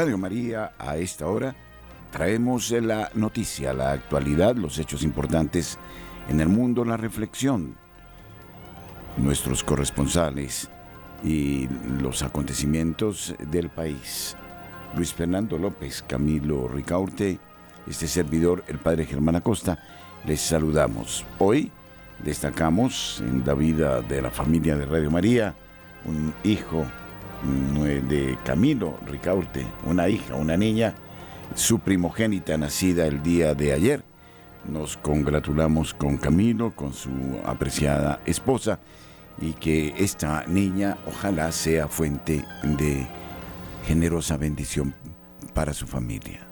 Radio María, a esta hora, traemos la noticia, la actualidad, los hechos importantes en el mundo, la reflexión, nuestros corresponsales y los acontecimientos del país. Luis Fernando López, Camilo Ricaurte, este servidor, el padre Germán Acosta, les saludamos. Hoy destacamos en la vida de la familia de Radio María un hijo de Camilo Ricaurte, una hija, una niña, su primogénita nacida el día de ayer. Nos congratulamos con Camilo, con su apreciada esposa, y que esta niña ojalá sea fuente de generosa bendición para su familia.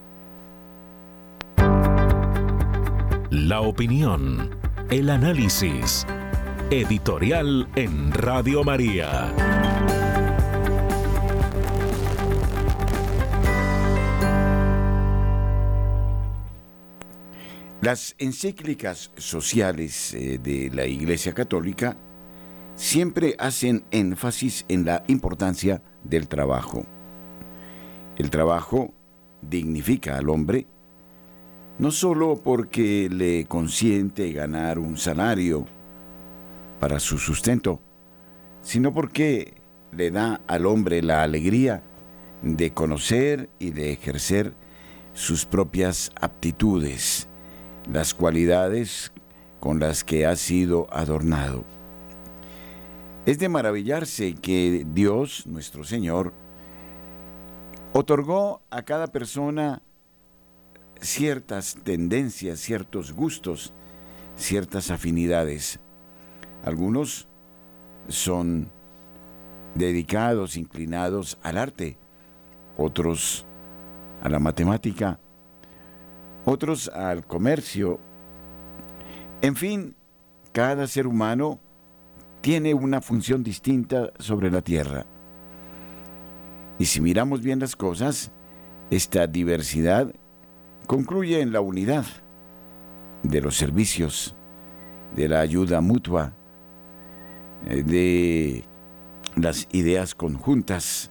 La opinión, el análisis, editorial en Radio María. Las encíclicas sociales eh, de la Iglesia Católica siempre hacen énfasis en la importancia del trabajo. El trabajo dignifica al hombre no solo porque le consiente ganar un salario para su sustento, sino porque le da al hombre la alegría de conocer y de ejercer sus propias aptitudes las cualidades con las que ha sido adornado. Es de maravillarse que Dios, nuestro Señor, otorgó a cada persona ciertas tendencias, ciertos gustos, ciertas afinidades. Algunos son dedicados, inclinados al arte, otros a la matemática, otros al comercio. En fin, cada ser humano tiene una función distinta sobre la tierra. Y si miramos bien las cosas, esta diversidad concluye en la unidad de los servicios, de la ayuda mutua, eh, de las ideas conjuntas,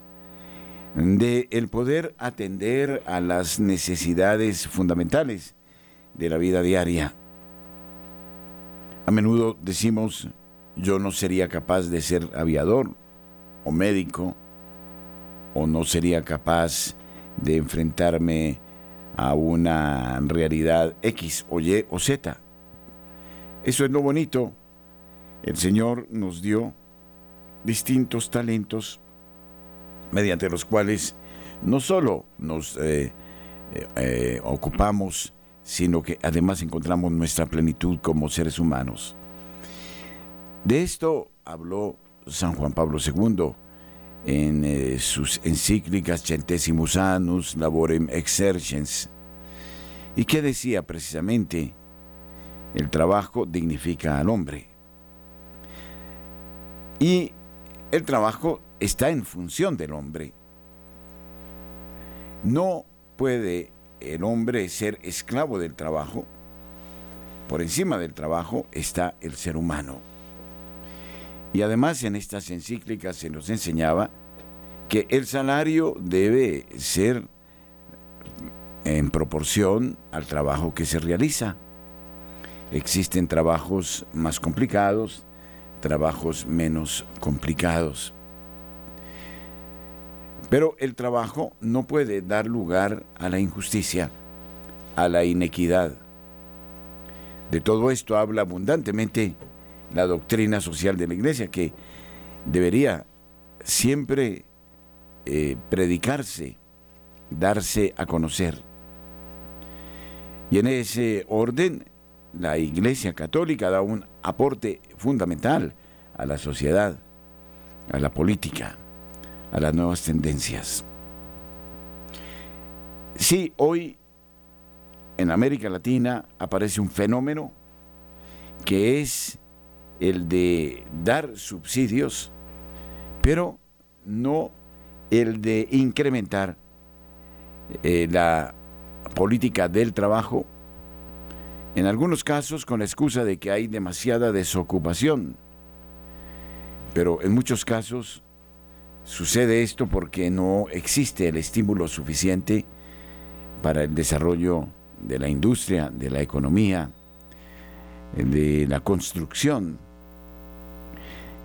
de el poder atender a las necesidades fundamentales de la vida diaria. A menudo decimos, yo no sería capaz de ser aviador o médico, o no sería capaz de enfrentarme a una realidad X o Y o Z. Eso es lo bonito. El Señor nos dio distintos talentos mediante los cuales no solo nos eh, eh, eh, ocupamos, sino que además encontramos nuestra plenitud como seres humanos. De esto habló San Juan Pablo II en sus encíclicas Centesimus Annus Laborem Exercens. ¿Y qué decía precisamente? El trabajo dignifica al hombre. Y el trabajo está en función del hombre. No puede el hombre ser esclavo del trabajo. Por encima del trabajo está el ser humano. Y además en estas encíclicas se nos enseñaba que el salario debe ser en proporción al trabajo que se realiza. Existen trabajos más complicados, trabajos menos complicados. Pero el trabajo no puede dar lugar a la injusticia, a la inequidad. De todo esto habla abundantemente la doctrina social de la Iglesia, que debería siempre eh, predicarse, darse a conocer. Y en ese orden, la Iglesia Católica da un aporte fundamental a la sociedad, a la política a las nuevas tendencias. Sí, hoy en América Latina aparece un fenómeno que es el de dar subsidios, pero no el de incrementar eh, la política del trabajo, en algunos casos con la excusa de que hay demasiada desocupación, pero en muchos casos sucede esto porque no existe el estímulo suficiente para el desarrollo de la industria, de la economía, de la construcción.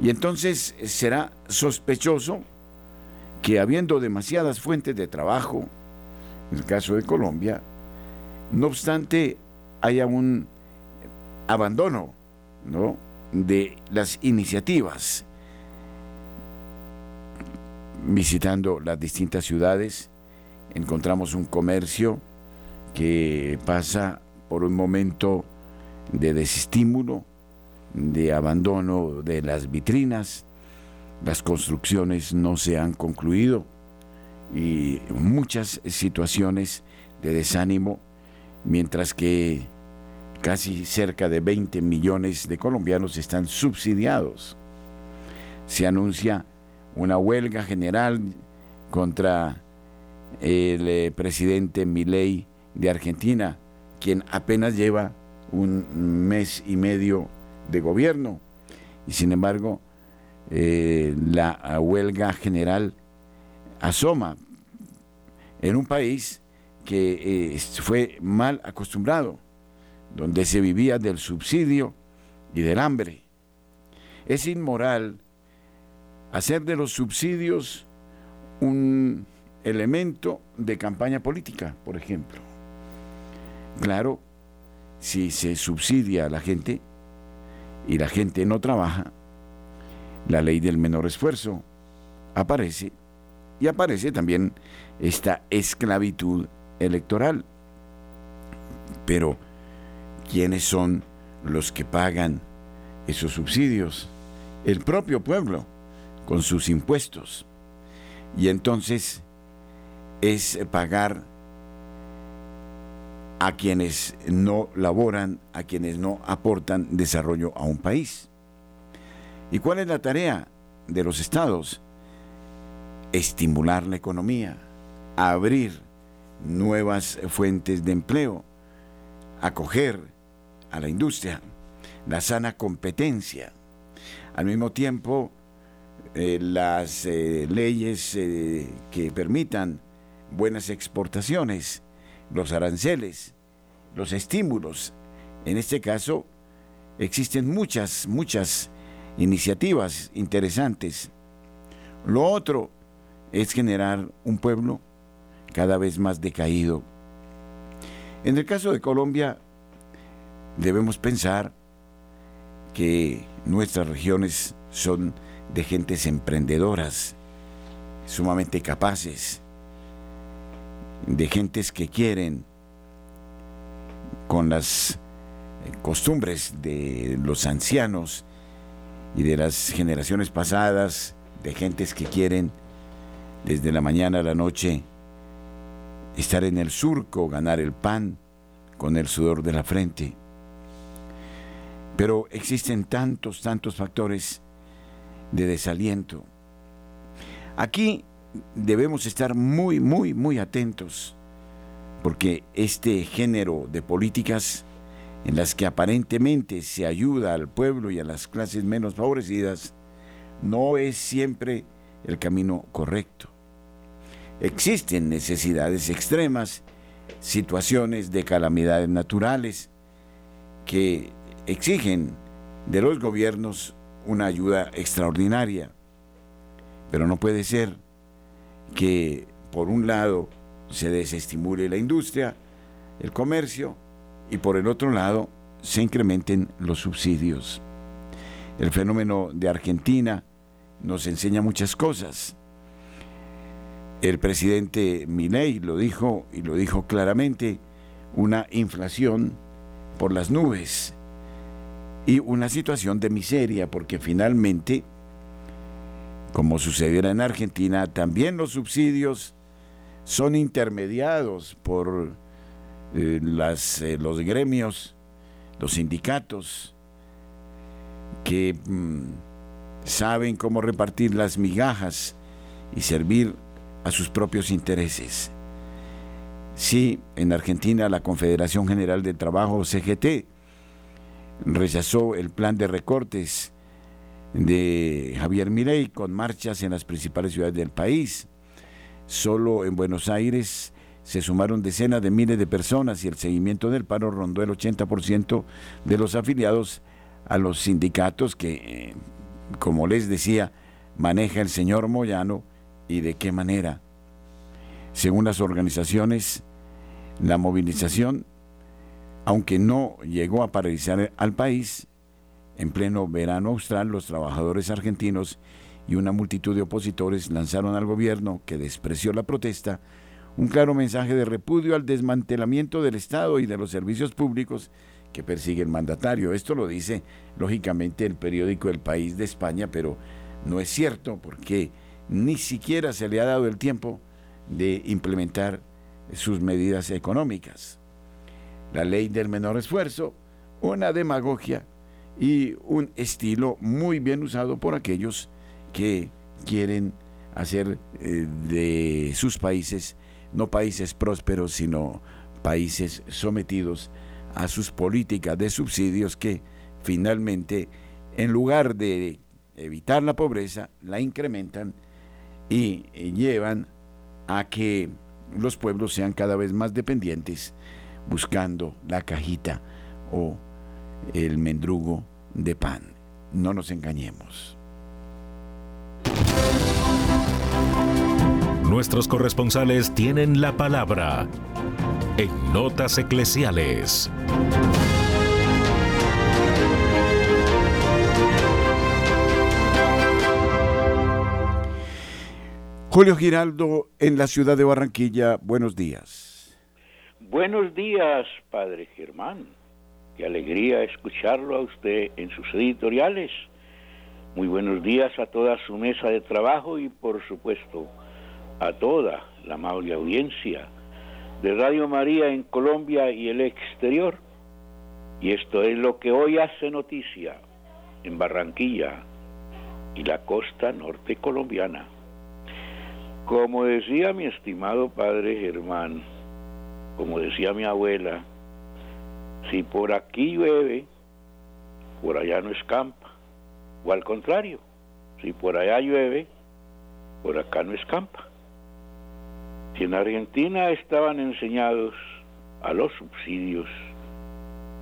Y entonces será sospechoso que habiendo demasiadas fuentes de trabajo, en el caso de Colombia, no obstante haya un abandono ¿no? de las iniciativas. Visitando las distintas ciudades, encontramos un comercio que pasa por un momento de desestímulo, de abandono de las vitrinas, las construcciones no se han concluido y muchas situaciones de desánimo, mientras que casi cerca de 20 millones de colombianos están subsidiados. Se anuncia una huelga general contra el eh, presidente Milei de Argentina, quien apenas lleva un mes y medio de gobierno. Y sin embargo, eh, la huelga general asoma en un país que eh, fue mal acostumbrado, donde se vivía del subsidio y del hambre. Es inmoral hacer de los subsidios un elemento de campaña política, por ejemplo. Claro, si se subsidia a la gente y la gente no trabaja, la ley del menor esfuerzo aparece y aparece también esta esclavitud electoral. Pero, ¿quiénes son los que pagan esos subsidios? El propio pueblo, con sus impuestos. Y entonces es pagar a quienes no laboran, a quienes no aportan desarrollo a un país. ¿Y cuál es la tarea de los estados? Estimular la economía, abrir nuevas fuentes de empleo, acoger a la industria, la sana competencia. Al mismo tiempo, eh, las eh, leyes eh, que permitan buenas exportaciones, los aranceles, los estímulos. En este caso, existen muchas, muchas iniciativas interesantes. Lo otro es generar un pueblo cada vez más decaído. En el caso de Colombia, debemos pensar que nuestras regiones son de gentes emprendedoras, sumamente capaces, de gentes que quieren, con las costumbres de los ancianos y de las generaciones pasadas, de gentes que quieren desde la mañana a la noche estar en el surco, ganar el pan con el sudor de la frente. Pero existen tantos, tantos factores de desaliento. Aquí debemos estar muy, muy, muy atentos, porque este género de políticas en las que aparentemente se ayuda al pueblo y a las clases menos favorecidas, no es siempre el camino correcto. Existen necesidades extremas, situaciones de calamidades naturales que exigen de los gobiernos una ayuda extraordinaria, pero no puede ser que por un lado se desestimule la industria, el comercio, y por el otro lado se incrementen los subsidios. El fenómeno de Argentina nos enseña muchas cosas. El presidente Milei lo dijo y lo dijo claramente, una inflación por las nubes y una situación de miseria porque finalmente como sucediera en Argentina, también los subsidios son intermediados por eh, las, eh, los gremios, los sindicatos, que mm, saben cómo repartir las migajas y servir a sus propios intereses. Sí, en Argentina la Confederación General de Trabajo, CGT, rechazó el plan de recortes de Javier Milei con marchas en las principales ciudades del país. Solo en Buenos Aires se sumaron decenas de miles de personas y el seguimiento del paro rondó el 80% de los afiliados a los sindicatos que, eh, como les decía, maneja el señor Moyano y de qué manera. Según las organizaciones, la movilización, aunque no llegó a paralizar al país, en pleno verano austral los trabajadores argentinos y una multitud de opositores lanzaron al gobierno, que despreció la protesta, un claro mensaje de repudio al desmantelamiento del Estado y de los servicios públicos que persigue el mandatario. Esto lo dice, lógicamente, el periódico El País de España, pero no es cierto porque ni siquiera se le ha dado el tiempo de implementar sus medidas económicas. La ley del menor esfuerzo, una demagogia y un estilo muy bien usado por aquellos que quieren hacer eh, de sus países no países prósperos, sino países sometidos a sus políticas de subsidios que finalmente, en lugar de evitar la pobreza, la incrementan y llevan a que los pueblos sean cada vez más dependientes buscando la cajita o el mendrugo de pan. No nos engañemos. Nuestros corresponsales tienen la palabra en Notas Eclesiales. Julio Giraldo en la ciudad de Barranquilla, buenos días. Buenos días, padre Germán. Qué alegría escucharlo a usted en sus editoriales. Muy buenos días a toda su mesa de trabajo y por supuesto a toda la amable audiencia de Radio María en Colombia y el exterior. Y esto es lo que hoy hace noticia en Barranquilla y la costa norte colombiana. Como decía mi estimado padre Germán, como decía mi abuela, si por aquí llueve, por allá no escampa. O al contrario, si por allá llueve, por acá no escampa. Si en Argentina estaban enseñados a los subsidios,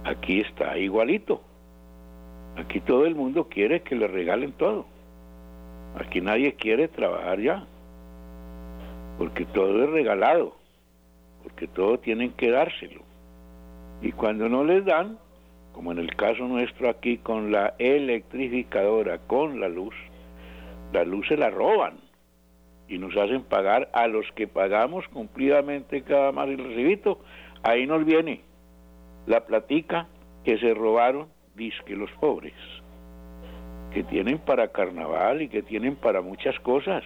aquí está igualito. Aquí todo el mundo quiere que le regalen todo. Aquí nadie quiere trabajar ya. Porque todo es regalado. Porque todo tienen que dárselo. Y cuando no les dan, como en el caso nuestro aquí con la electrificadora, con la luz, la luz se la roban y nos hacen pagar a los que pagamos cumplidamente cada mes el recibito, ahí nos viene la platica que se robaron, disque los pobres, que tienen para carnaval y que tienen para muchas cosas,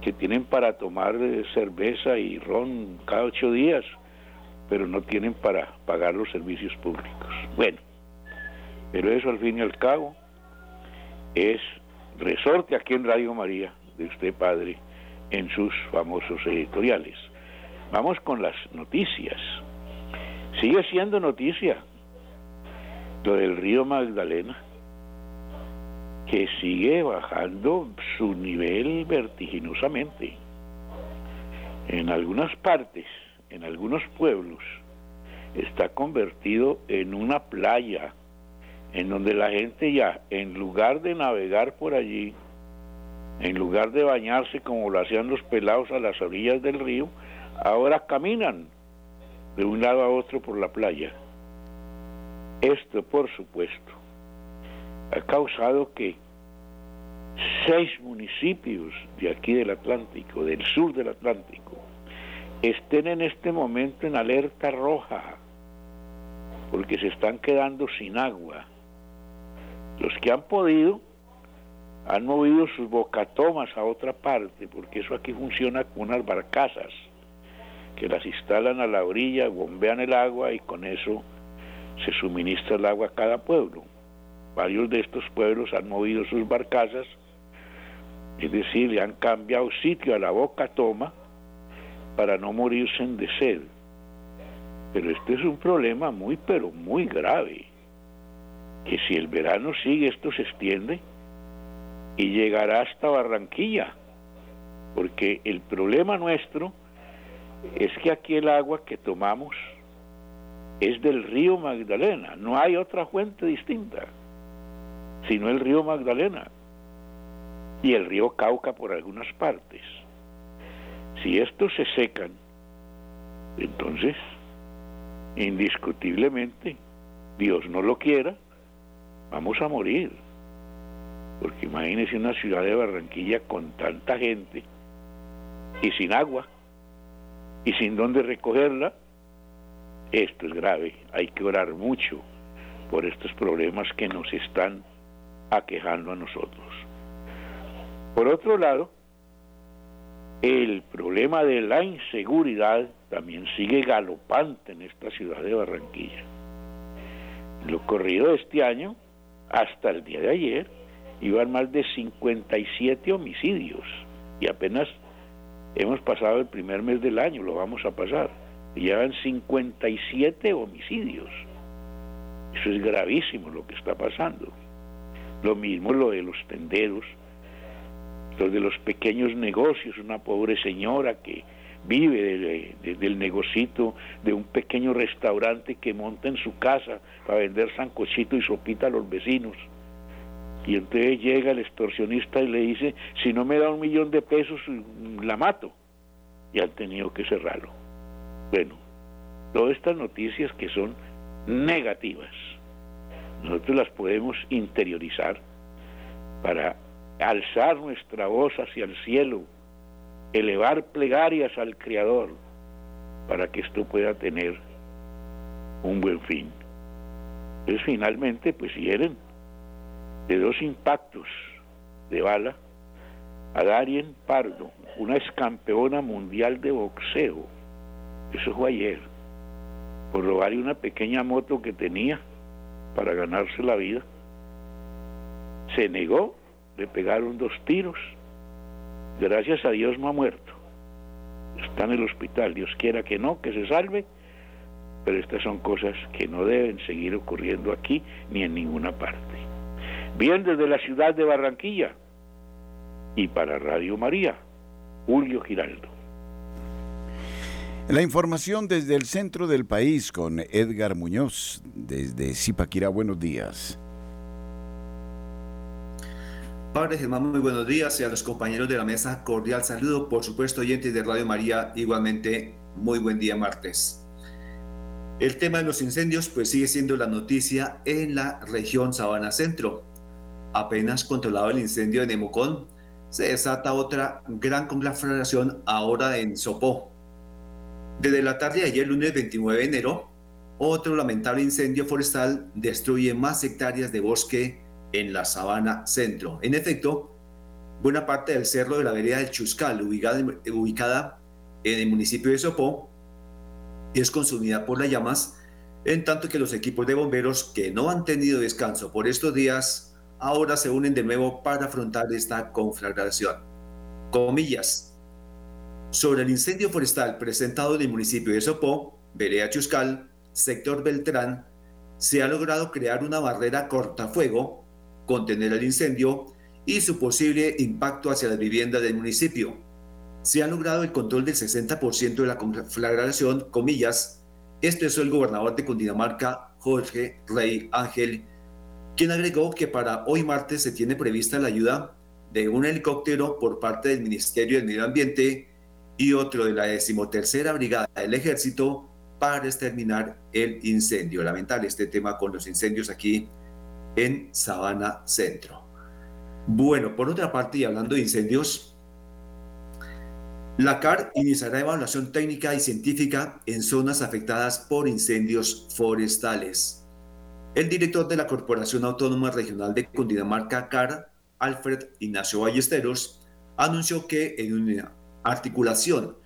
que tienen para tomar eh, cerveza y ron cada ocho días, pero no tienen para pagar los servicios públicos. Bueno, pero eso al fin y al cabo es resorte aquí en Radio María de usted, padre, en sus famosos editoriales. Vamos con las noticias. Sigue siendo noticia lo del río Magdalena, que sigue bajando su nivel vertiginosamente. En algunas partes, en algunos pueblos, está convertido en una playa en donde la gente ya, en lugar de navegar por allí, en lugar de bañarse como lo hacían los pelados a las orillas del río, ahora caminan de un lado a otro por la playa. Esto, por supuesto, ha causado que seis municipios de aquí del Atlántico, del sur del Atlántico, estén en este momento en alerta roja, porque se están quedando sin agua. Los que han podido han movido sus bocatomas a otra parte, porque eso aquí funciona con unas barcazas que las instalan a la orilla, bombean el agua y con eso se suministra el agua a cada pueblo. Varios de estos pueblos han movido sus barcazas, es decir, le han cambiado sitio a la bocatoma para no morirse de sed. Pero este es un problema muy, pero muy grave, que si el verano sigue esto se extiende y llegará hasta Barranquilla, porque el problema nuestro es que aquí el agua que tomamos es del río Magdalena, no hay otra fuente distinta, sino el río Magdalena y el río Cauca por algunas partes. Si estos se secan, entonces, indiscutiblemente, Dios no lo quiera, vamos a morir. Porque imagínese una ciudad de Barranquilla con tanta gente y sin agua y sin dónde recogerla, esto es grave. Hay que orar mucho por estos problemas que nos están aquejando a nosotros. Por otro lado, el problema de la inseguridad también sigue galopante en esta ciudad de Barranquilla. En lo corrido de este año, hasta el día de ayer, iban más de 57 homicidios y apenas hemos pasado el primer mes del año, lo vamos a pasar. Y llevan 57 homicidios. Eso es gravísimo lo que está pasando. Lo mismo lo de los tenderos, lo de los pequeños negocios, una pobre señora que vive del negocito de un pequeño restaurante que monta en su casa para vender sancochito y sopita a los vecinos. Y entonces llega el extorsionista y le dice, si no me da un millón de pesos, la mato. Y han tenido que cerrarlo. Bueno, todas estas noticias que son negativas, nosotros las podemos interiorizar para alzar nuestra voz hacia el cielo, elevar plegarias al Creador, para que esto pueda tener un buen fin. Entonces finalmente, pues hieren de dos impactos de bala a Darien Pardo, una ex campeona mundial de boxeo. Eso fue ayer. Por robarle una pequeña moto que tenía para ganarse la vida. Se negó, le pegaron dos tiros. Gracias a Dios no ha muerto. Está en el hospital. Dios quiera que no, que se salve. Pero estas son cosas que no deben seguir ocurriendo aquí ni en ninguna parte. Bien desde la ciudad de Barranquilla y para Radio María, Julio Giraldo. La información desde el centro del país con Edgar Muñoz, desde Zipaquirá. Buenos días. Padre Germán, muy buenos días y a los compañeros de la mesa, cordial saludo. Por supuesto, oyentes de Radio María, igualmente, muy buen día martes. El tema de los incendios, pues sigue siendo la noticia en la región Sabana Centro apenas controlado el incendio de Nemocón, se desata otra gran conflagración ahora en Sopó. Desde la tarde de ayer, lunes 29 de enero, otro lamentable incendio forestal destruye más hectáreas de bosque en la sabana centro. En efecto, buena parte del cerro de la vereda del Chuscal, ubicada, en el municipio de Sopó, es consumida por las llamas, en tanto que los equipos de bomberos que no han tenido descanso por estos días ahora se unen de nuevo para afrontar esta conflagración. Comillas. Sobre el incendio forestal presentado en el municipio de Sopó, Berea Chuscal, sector Beltrán, se ha logrado crear una barrera cortafuego, contener el incendio y su posible impacto hacia la vivienda del municipio. Se ha logrado el control del 60% de la conflagración, comillas, esto es el gobernador de Cundinamarca, Jorge Rey Ángel quien agregó que para hoy martes se tiene prevista la ayuda de un helicóptero por parte del Ministerio del Medio Ambiente y otro de la decimotercera Brigada del Ejército para exterminar el incendio. Lamentable este tema con los incendios aquí en Sabana Centro. Bueno, por otra parte, y hablando de incendios, la CAR iniciará evaluación técnica y científica en zonas afectadas por incendios forestales. El director de la Corporación Autónoma Regional de Cundinamarca, CAR, Alfred Ignacio Ballesteros, anunció que en una articulación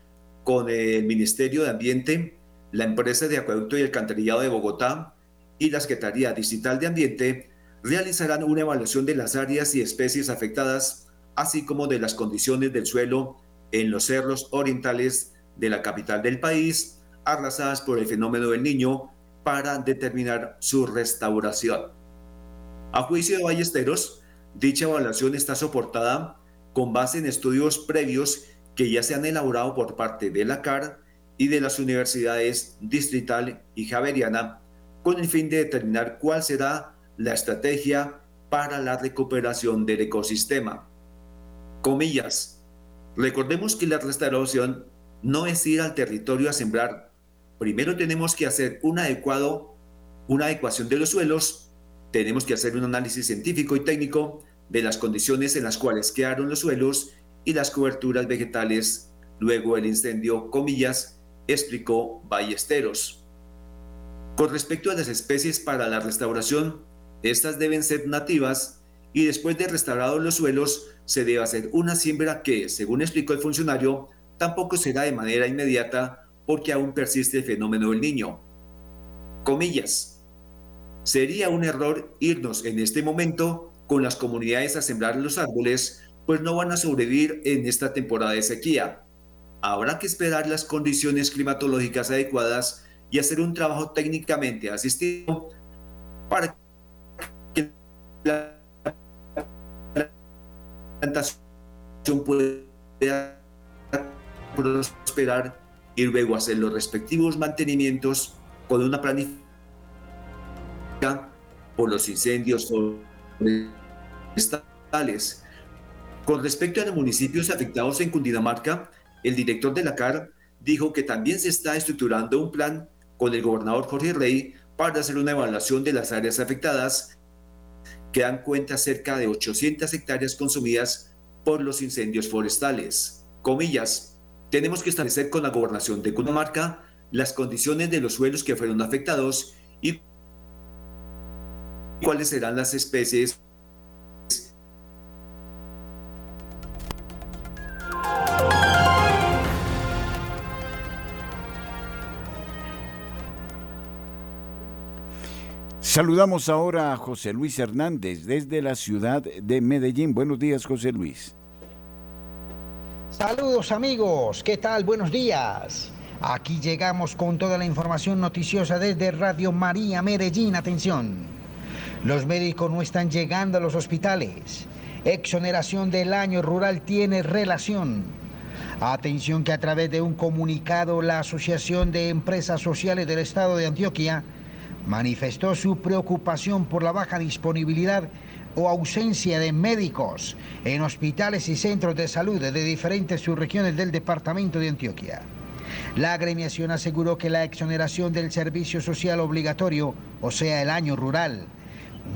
con el Ministerio de Ambiente, la empresa de acueducto y alcantarillado de Bogotá y la Secretaría Digital de Ambiente realizarán una evaluación de las áreas y especies afectadas, así como de las condiciones del suelo en los cerros orientales de la capital del país, arrasadas por el fenómeno del niño, para determinar su restauración. A juicio de Ballesteros, dicha evaluación está soportada con base en estudios previos que ya se han elaborado por parte de la CAR y de las universidades Distrital y Javeriana con el fin de determinar cuál será la estrategia para la recuperación del ecosistema. Comillas. Recordemos que la restauración no es ir al territorio a sembrar. Primero tenemos que hacer un adecuado, una adecuación de los suelos, tenemos que hacer un análisis científico y técnico de las condiciones en las cuales quedaron los suelos y las coberturas vegetales luego el incendio, comillas, explicó Ballesteros. Con respecto a las especies para la restauración, estas deben ser nativas y después de restaurados los suelos se debe hacer una siembra que, según explicó el funcionario, tampoco será de manera inmediata porque aún persiste el fenómeno del niño. Comillas. Sería un error irnos en este momento con las comunidades a sembrar los árboles pues no van a sobrevivir en esta temporada de sequía. Habrá que esperar las condiciones climatológicas adecuadas y hacer un trabajo técnicamente asistido para que la plantación pueda prosperar y luego hacer los respectivos mantenimientos con una planificación por los incendios forestales con respecto a los municipios afectados en Cundinamarca, el director de la CAR dijo que también se está estructurando un plan con el gobernador Jorge Rey para hacer una evaluación de las áreas afectadas que dan cuenta cerca de 800 hectáreas consumidas por los incendios forestales. Comillas, tenemos que establecer con la gobernación de Cundinamarca las condiciones de los suelos que fueron afectados y cuáles serán las especies Saludamos ahora a José Luis Hernández desde la ciudad de Medellín. Buenos días, José Luis. Saludos amigos, ¿qué tal? Buenos días. Aquí llegamos con toda la información noticiosa desde Radio María Medellín. Atención. Los médicos no están llegando a los hospitales. Exoneración del año rural tiene relación. Atención que a través de un comunicado la Asociación de Empresas Sociales del Estado de Antioquia manifestó su preocupación por la baja disponibilidad o ausencia de médicos en hospitales y centros de salud de diferentes subregiones del departamento de Antioquia. La agremiación aseguró que la exoneración del servicio social obligatorio, o sea, el año rural,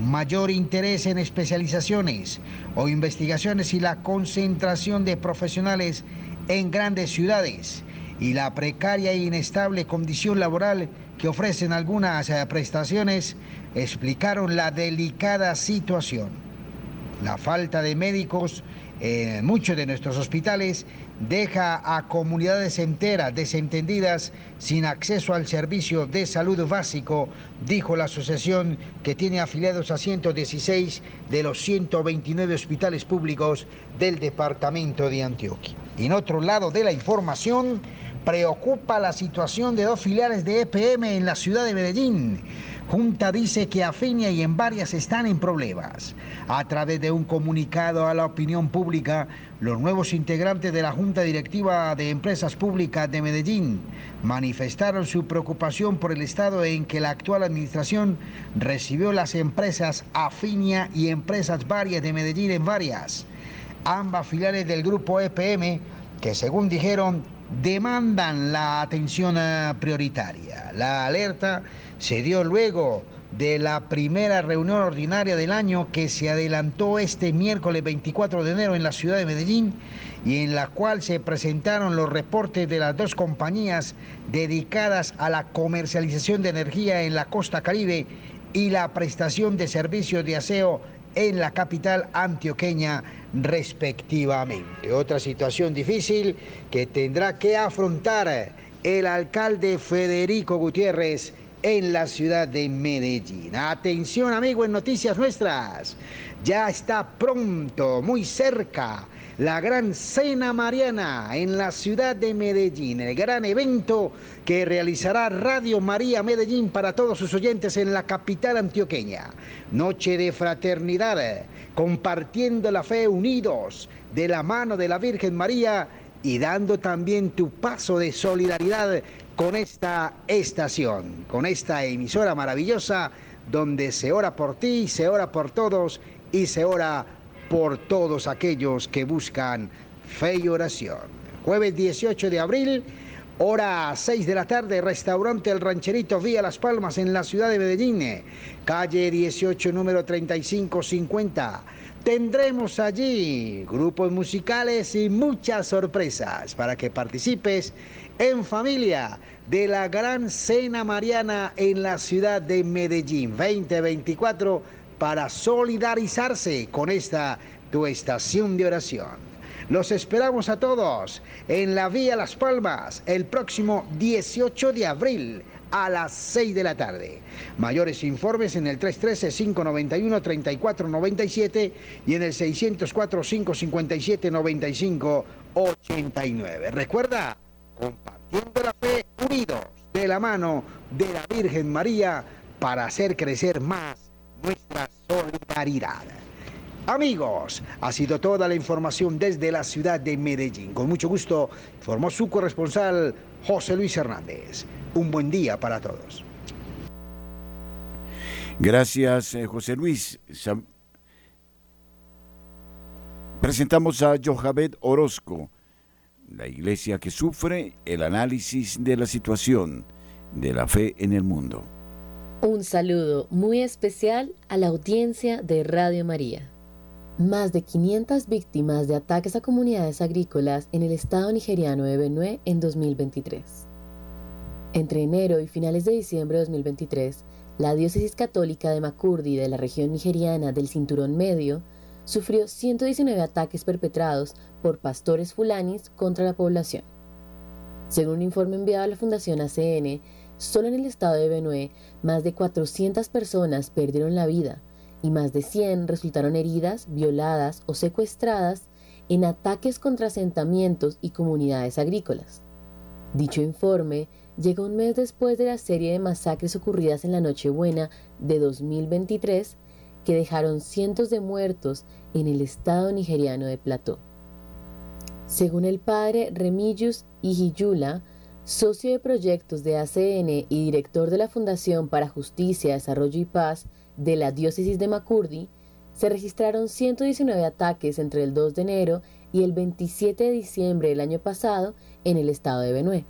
mayor interés en especializaciones o investigaciones y la concentración de profesionales en grandes ciudades y la precaria e inestable condición laboral que ofrecen algunas eh, prestaciones explicaron la delicada situación. La falta de médicos en muchos de nuestros hospitales deja a comunidades enteras desentendidas sin acceso al servicio de salud básico, dijo la asociación que tiene afiliados a 116 de los 129 hospitales públicos del departamento de Antioquia. En otro lado de la información, Preocupa la situación de dos filiales de EPM en la ciudad de Medellín. Junta dice que Afinia y en varias están en problemas. A través de un comunicado a la opinión pública, los nuevos integrantes de la Junta Directiva de Empresas Públicas de Medellín manifestaron su preocupación por el estado en que la actual administración recibió las empresas Afinia y empresas varias de Medellín en varias. Ambas filiales del grupo EPM, que según dijeron demandan la atención eh, prioritaria. La alerta se dio luego de la primera reunión ordinaria del año que se adelantó este miércoles 24 de enero en la ciudad de Medellín y en la cual se presentaron los reportes de las dos compañías dedicadas a la comercialización de energía en la costa caribe y la prestación de servicios de aseo en la capital antioqueña respectivamente. Otra situación difícil que tendrá que afrontar el alcalde Federico Gutiérrez en la ciudad de Medellín. Atención amigo en Noticias Nuestras, ya está pronto, muy cerca, la gran cena mariana en la ciudad de Medellín, el gran evento que realizará Radio María Medellín para todos sus oyentes en la capital antioqueña. Noche de fraternidad, compartiendo la fe unidos de la mano de la Virgen María y dando también tu paso de solidaridad con esta estación, con esta emisora maravillosa donde se ora por ti, se ora por todos y se ora por todos aquellos que buscan fe y oración. Jueves 18 de abril, hora 6 de la tarde, restaurante El Rancherito Vía Las Palmas en la ciudad de Medellín, calle 18, número 3550. Tendremos allí grupos musicales y muchas sorpresas para que participes en familia de la gran cena mariana en la ciudad de Medellín 2024 para solidarizarse con esta tu estación de oración. Los esperamos a todos en la Vía Las Palmas el próximo 18 de abril a las 6 de la tarde. Mayores informes en el 313-591-3497 y en el 604-557-9589. Recuerda, compartiendo la fe unidos de la mano de la Virgen María para hacer crecer más nuestra solidaridad. Amigos, ha sido toda la información desde la ciudad de Medellín. Con mucho gusto, formó su corresponsal José Luis Hernández. Un buen día para todos. Gracias, eh, José Luis. Presentamos a Johabed Orozco, la iglesia que sufre el análisis de la situación de la fe en el mundo. Un saludo muy especial a la audiencia de Radio María. Más de 500 víctimas de ataques a comunidades agrícolas en el estado nigeriano de Benue en 2023. Entre enero y finales de diciembre de 2023, la diócesis católica de Makurdi de la región nigeriana del Cinturón Medio sufrió 119 ataques perpetrados por pastores fulanis contra la población. Según un informe enviado a la Fundación ACN, solo en el estado de Benue, más de 400 personas perdieron la vida y más de 100 resultaron heridas, violadas o secuestradas en ataques contra asentamientos y comunidades agrícolas. Dicho informe llegó un mes después de la serie de masacres ocurridas en la Nochebuena de 2023 que dejaron cientos de muertos en el estado nigeriano de Plató. Según el padre Remillus Ihiyula, socio de proyectos de ACN y director de la Fundación para Justicia, Desarrollo y Paz de la diócesis de Makurdi, se registraron 119 ataques entre el 2 de enero y el 27 de diciembre del año pasado en el estado de Benue.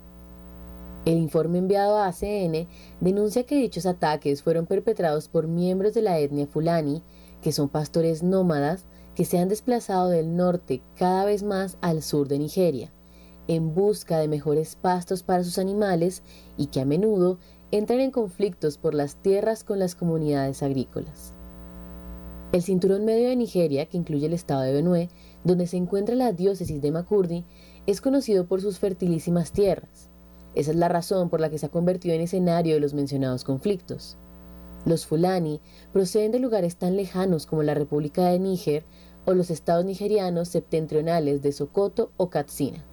El informe enviado a ACN denuncia que dichos ataques fueron perpetrados por miembros de la etnia fulani, que son pastores nómadas que se han desplazado del norte cada vez más al sur de Nigeria, en busca de mejores pastos para sus animales y que a menudo entran en conflictos por las tierras con las comunidades agrícolas. El cinturón medio de Nigeria, que incluye el estado de Benue, donde se encuentra la diócesis de Makurdi, es conocido por sus fertilísimas tierras. Esa es la razón por la que se ha convertido en escenario de los mencionados conflictos. Los Fulani proceden de lugares tan lejanos como la República de Níger o los estados nigerianos septentrionales de Sokoto o Katsina.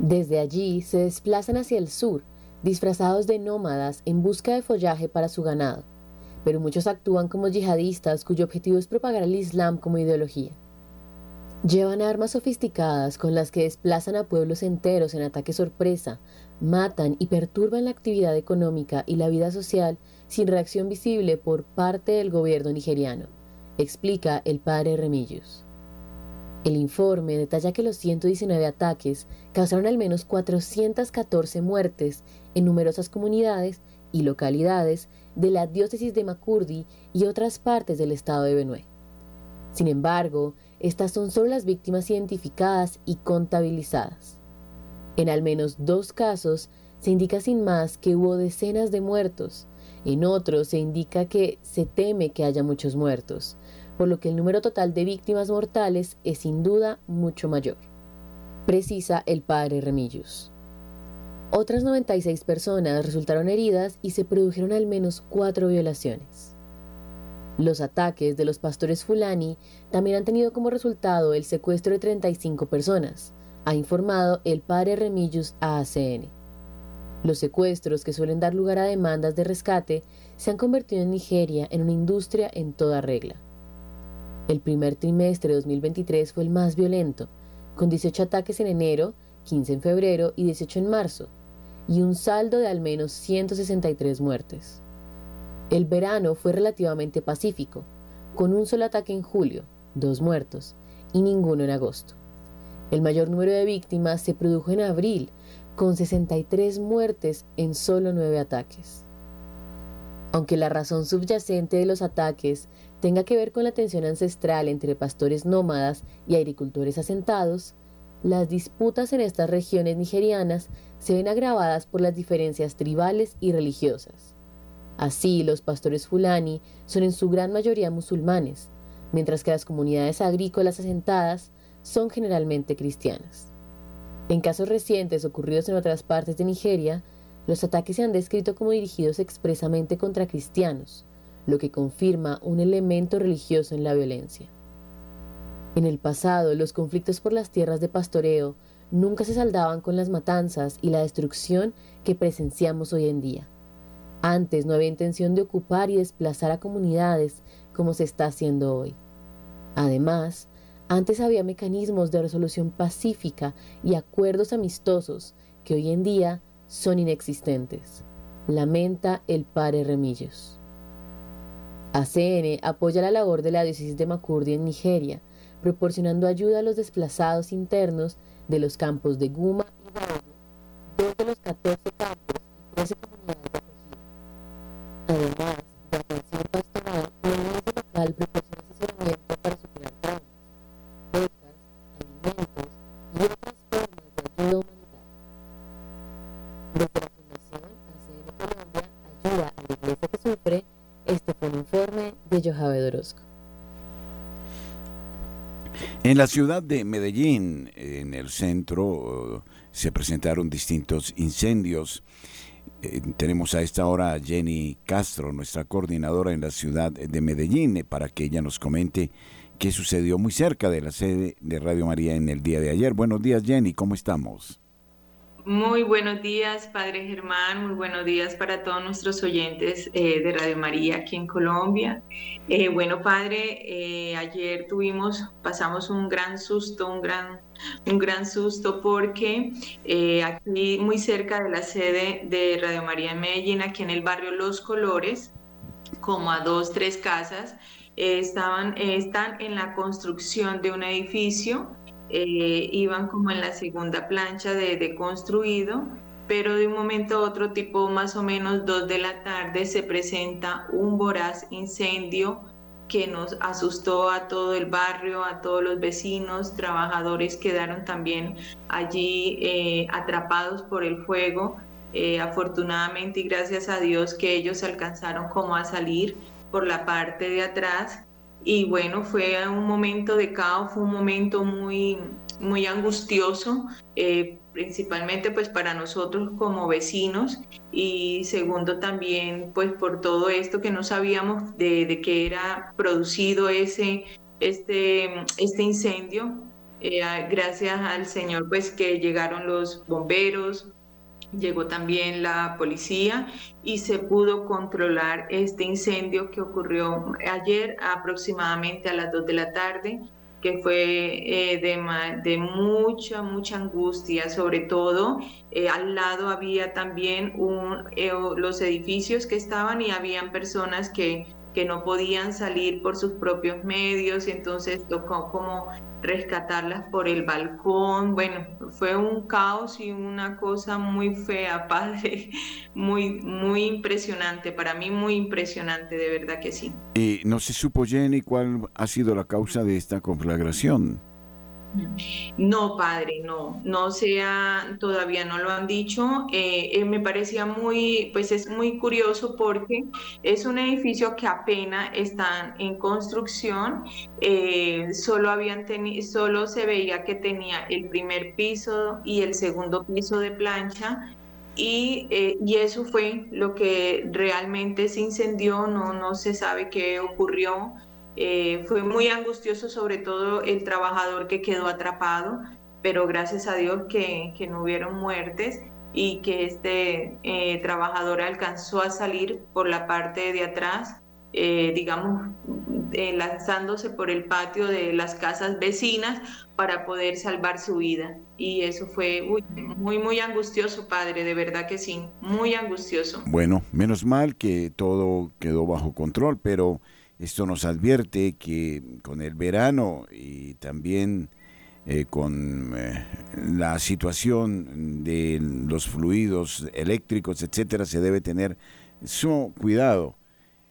Desde allí se desplazan hacia el sur, disfrazados de nómadas en busca de follaje para su ganado, pero muchos actúan como yihadistas cuyo objetivo es propagar el Islam como ideología. Llevan armas sofisticadas con las que desplazan a pueblos enteros en ataque sorpresa, matan y perturban la actividad económica y la vida social sin reacción visible por parte del gobierno nigeriano, explica el padre Remillos. El informe detalla que los 119 ataques causaron al menos 414 muertes en numerosas comunidades y localidades de la diócesis de Makurdi y otras partes del estado de Benue. Sin embargo, estas son solo las víctimas identificadas y contabilizadas. En al menos dos casos se indica sin más que hubo decenas de muertos, en otros se indica que se teme que haya muchos muertos, por lo que el número total de víctimas mortales es sin duda mucho mayor, precisa el padre Remillus. Otras 96 personas resultaron heridas y se produjeron al menos cuatro violaciones. Los ataques de los pastores Fulani también han tenido como resultado el secuestro de 35 personas, ha informado el padre Remillus a ACN. Los secuestros, que suelen dar lugar a demandas de rescate, se han convertido en Nigeria en una industria en toda regla. El primer trimestre de 2023 fue el más violento, con 18 ataques en enero, 15 en febrero y 18 en marzo, y un saldo de al menos 163 muertes. El verano fue relativamente pacífico, con un solo ataque en julio, dos muertos, y ninguno en agosto. El mayor número de víctimas se produjo en abril, con 63 muertes en solo 9 ataques. Aunque la razón subyacente de los ataques tenga que ver con la tensión ancestral entre pastores nómadas y agricultores asentados, las disputas en estas regiones nigerianas se ven agravadas por las diferencias tribales y religiosas. Así, los pastores fulani son en su gran mayoría musulmanes, mientras que las comunidades agrícolas asentadas son generalmente cristianas. En casos recientes ocurridos en otras partes de Nigeria, los ataques se han descrito como dirigidos expresamente contra cristianos, lo que confirma un elemento religioso en la violencia. En el pasado, los conflictos por las tierras de pastoreo nunca se saldaban con las matanzas y la destrucción que presenciamos hoy en día. Antes no había intención de ocupar y desplazar a comunidades como se está haciendo hoy. Además, antes había mecanismos de resolución pacífica y acuerdos amistosos que hoy en día son inexistentes. Lamenta el padre Remillos. ACN apoya la labor de la diócesis de Makurdi en Nigeria, proporcionando ayuda a los desplazados internos de los campos de Guma la ciudad de Medellín, en el centro, se presentaron distintos incendios. Eh, tenemos a esta hora a Jenny Castro, nuestra coordinadora en la ciudad de Medellín, para que ella nos comente que sucedió muy cerca de la sede de Radio María en el día de ayer. Buenos días, Jenny, ¿cómo estamos? Muy buenos días, Padre Germán. Muy buenos días para todos nuestros oyentes eh, de Radio María aquí en Colombia. Eh, bueno, Padre, eh, ayer tuvimos, pasamos un gran susto, un gran, un gran susto porque aquí muy cerca de la sede de Radio María en Medellín, aquí en el barrio Los Colores, como a dos, tres casas, estaban, están en la construcción de un edificio, eh, iban como en la segunda plancha de, construido, pero de un momento a otro, tipo más o menos dos de la tarde, se presenta un voraz incendio que nos asustó a todo el barrio, a todos los vecinos, trabajadores quedaron también allí eh, atrapados por el fuego. Eh, afortunadamente y gracias a Dios que ellos alcanzaron como a salir por la parte de atrás y bueno, fue un momento de caos, fue un momento muy, muy angustioso, eh, principalmente pues para nosotros como vecinos y segundo también pues por todo esto que no sabíamos de, de que era producido ese, este, este incendio. Eh, gracias al Señor pues que llegaron los bomberos, llegó también la policía y se pudo controlar este incendio que ocurrió ayer aproximadamente a las 2 de la tarde que fue eh, de, de, mucha, mucha angustia, sobre todo eh, al lado había también un, eh, los edificios que estaban y habían personas que que no podían salir por sus propios medios y entonces tocó como rescatarlas por el balcón. Bueno, fue un caos y una cosa muy fea, padre, muy, muy impresionante, para mí muy impresionante, de verdad que sí. Y no se supo, Jenny, cuál ha sido la causa de esta conflagración. No, padre, no, no sea, todavía no lo han dicho. Eh, eh, me parecía muy, pues es muy curioso porque es un edificio que apenas está en construcción. Eh, solo habían tenido, solo se veía que tenía el primer piso y el segundo piso de plancha. Y, y, eso fue lo que realmente se incendió, no, no se sabe qué ocurrió. Eh, fue muy angustioso, sobre todo el trabajador que quedó atrapado, pero gracias a Dios que, no hubieron muertes y que este eh, trabajador alcanzó a salir por la parte de atrás, eh, digamos, lanzándose por el patio de las casas vecinas para poder salvar su vida. Y eso fue muy, muy angustioso, padre, de verdad que sí, muy angustioso. Bueno, menos mal que todo quedó bajo control, pero esto nos advierte que con el verano y también eh, con eh, la situación de los fluidos eléctricos, etcétera, se debe tener su cuidado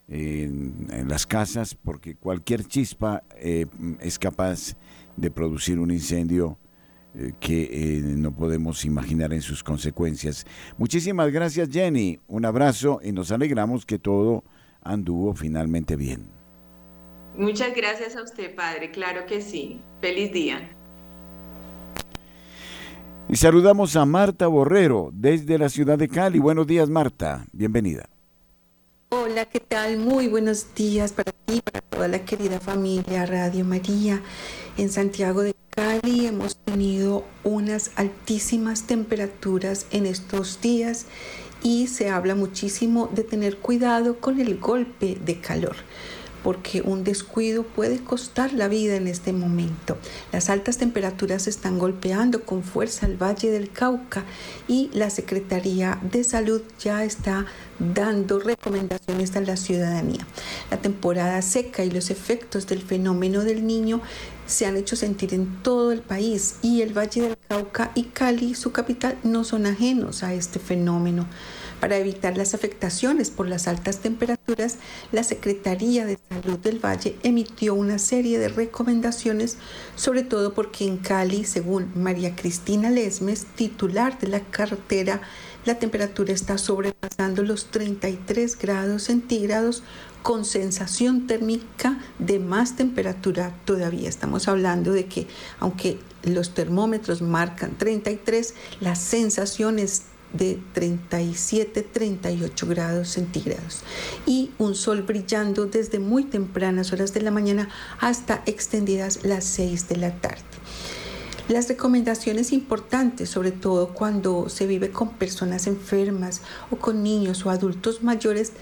en, las casas porque cualquier chispa eh, es capaz de producir un incendio que no podemos imaginar en sus consecuencias. Muchísimas gracias Jenny, un abrazo y nos alegramos que todo anduvo finalmente bien. Muchas gracias a usted, padre. Claro que sí. Feliz día. Y saludamos a Marta Borrero desde la ciudad de Cali. Buenos días, Marta. Bienvenida. Hola, ¿qué tal? Muy buenos días para ti, para toda la querida familia Radio María. En Santiago de Cali hemos tenido unas altísimas temperaturas en estos días y se habla muchísimo de tener cuidado con el golpe de calor porque un descuido puede costar la vida en este momento. Las altas temperaturas están golpeando con fuerza el Valle del Cauca y la Secretaría de Salud ya está dando recomendaciones a la ciudadanía. La temporada seca y los efectos del fenómeno del niño se han hecho sentir en todo el país y el Valle del Cauca y Cali, su capital, no son ajenos a este fenómeno. Para evitar las afectaciones por las altas temperaturas, la Secretaría de Salud del Valle emitió una serie de recomendaciones, sobre todo porque en Cali, según María Cristina Lesmes, titular de la cartera, la temperatura está sobrepasando los 33 grados centígrados con sensación térmica de más temperatura todavía. Estamos hablando de que aunque los termómetros marcan 33, la sensación es de 37, 38 grados centígrados y un sol brillando desde muy tempranas horas de la mañana hasta extendidas las 6 de la tarde. Las recomendaciones importantes, sobre todo cuando se vive con personas enfermas o con niños o adultos mayores,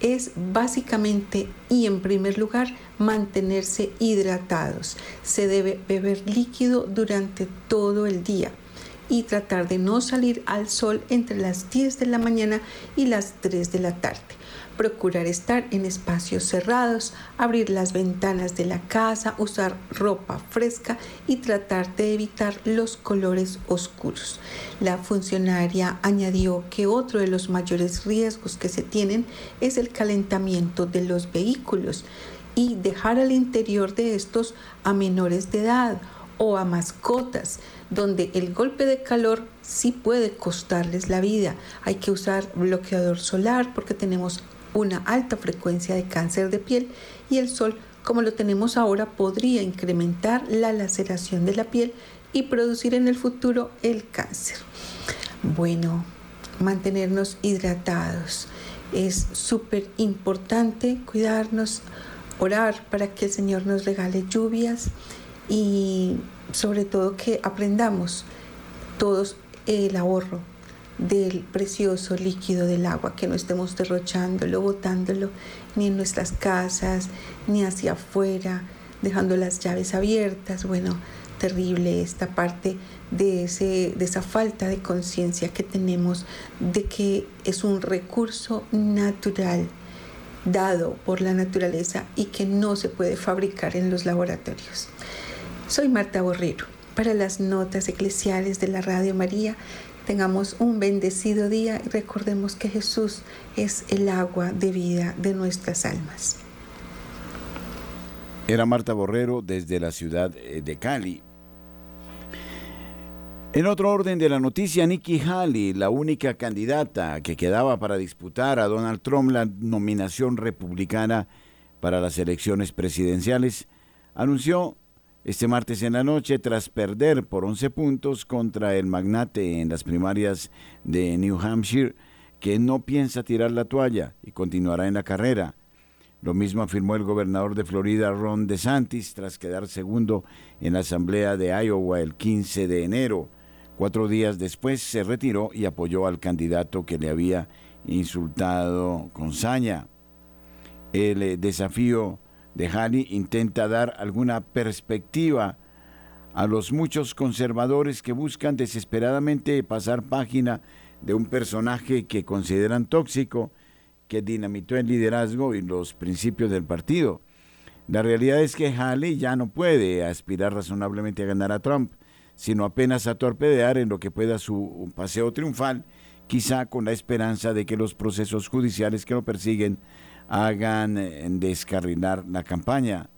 es básicamente y en primer lugar mantenerse hidratados. Se debe beber líquido durante todo el día y tratar de no salir al sol entre las 10 de la mañana y las 3 de la tarde. Procurar estar en espacios cerrados, abrir las ventanas de la casa, usar ropa fresca y tratar de evitar los colores oscuros. La funcionaria añadió que otro de los mayores riesgos que se tienen es el calentamiento de los vehículos y dejar al interior de estos a menores de edad o a mascotas donde el golpe de calor sí puede costarles la vida. Hay que usar bloqueador solar porque tenemos una alta frecuencia de cáncer de piel y el sol, como lo tenemos ahora, podría incrementar la laceración de la piel y producir en el futuro el cáncer. Bueno, mantenernos hidratados. Es súper importante cuidarnos, orar para que el Señor nos regale lluvias y sobre todo que aprendamos todos el ahorro del precioso líquido del agua, que no estemos derrochándolo, botándolo ni en nuestras casas, ni hacia afuera, dejando las llaves abiertas. Bueno, terrible esta parte de, ese, de esa falta de conciencia que tenemos de que es un recurso natural dado por la naturaleza y que no se puede fabricar en los laboratorios. Soy Marta Borrero. Para las notas eclesiales de la Radio María, tengamos un bendecido día y recordemos que Jesús es el agua de vida de nuestras almas. Era Marta Borrero desde la ciudad eh, de Cali. En otro orden de la noticia, Nikki Haley, la única candidata que quedaba para disputar a Donald Trump la nominación republicana para las elecciones presidenciales, anunció este martes en la noche, tras perder por 11 puntos contra el magnate en las primarias de New Hampshire, que no piensa tirar la toalla y continuará en la carrera. Lo mismo afirmó el gobernador de Florida, Ron DeSantis, tras quedar segundo en la asamblea de Iowa el 15 de enero. Cuatro días después se retiró y apoyó al candidato que le había insultado con saña. El eh, desafío de Halley intenta dar alguna perspectiva a los muchos conservadores que buscan desesperadamente pasar página de un personaje que consideran tóxico, que dinamitó el liderazgo y los principios del partido. La realidad es que Halley ya no puede aspirar razonablemente a ganar a Trump sino apenas a torpedear en lo que pueda su paseo triunfal, quizá con la esperanza de que los procesos judiciales que lo persiguen hagan eh, descarrilar la campaña.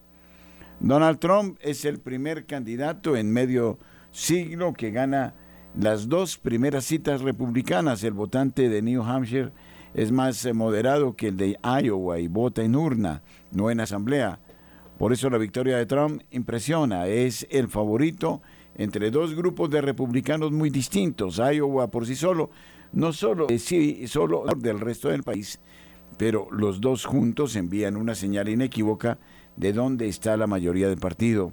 Donald Trump es el primer candidato en medio siglo que gana las dos primeras citas republicanas. El votante de New Hampshire es más eh, moderado que el de Iowa y vota en urna, no en asamblea. Por eso la victoria de Trump impresiona, es el favorito entre dos grupos de republicanos muy distintos. Iowa por sí solo, no solo, sí, solo del resto del país, pero los dos juntos envían una señal inequívoca de dónde está la mayoría del partido.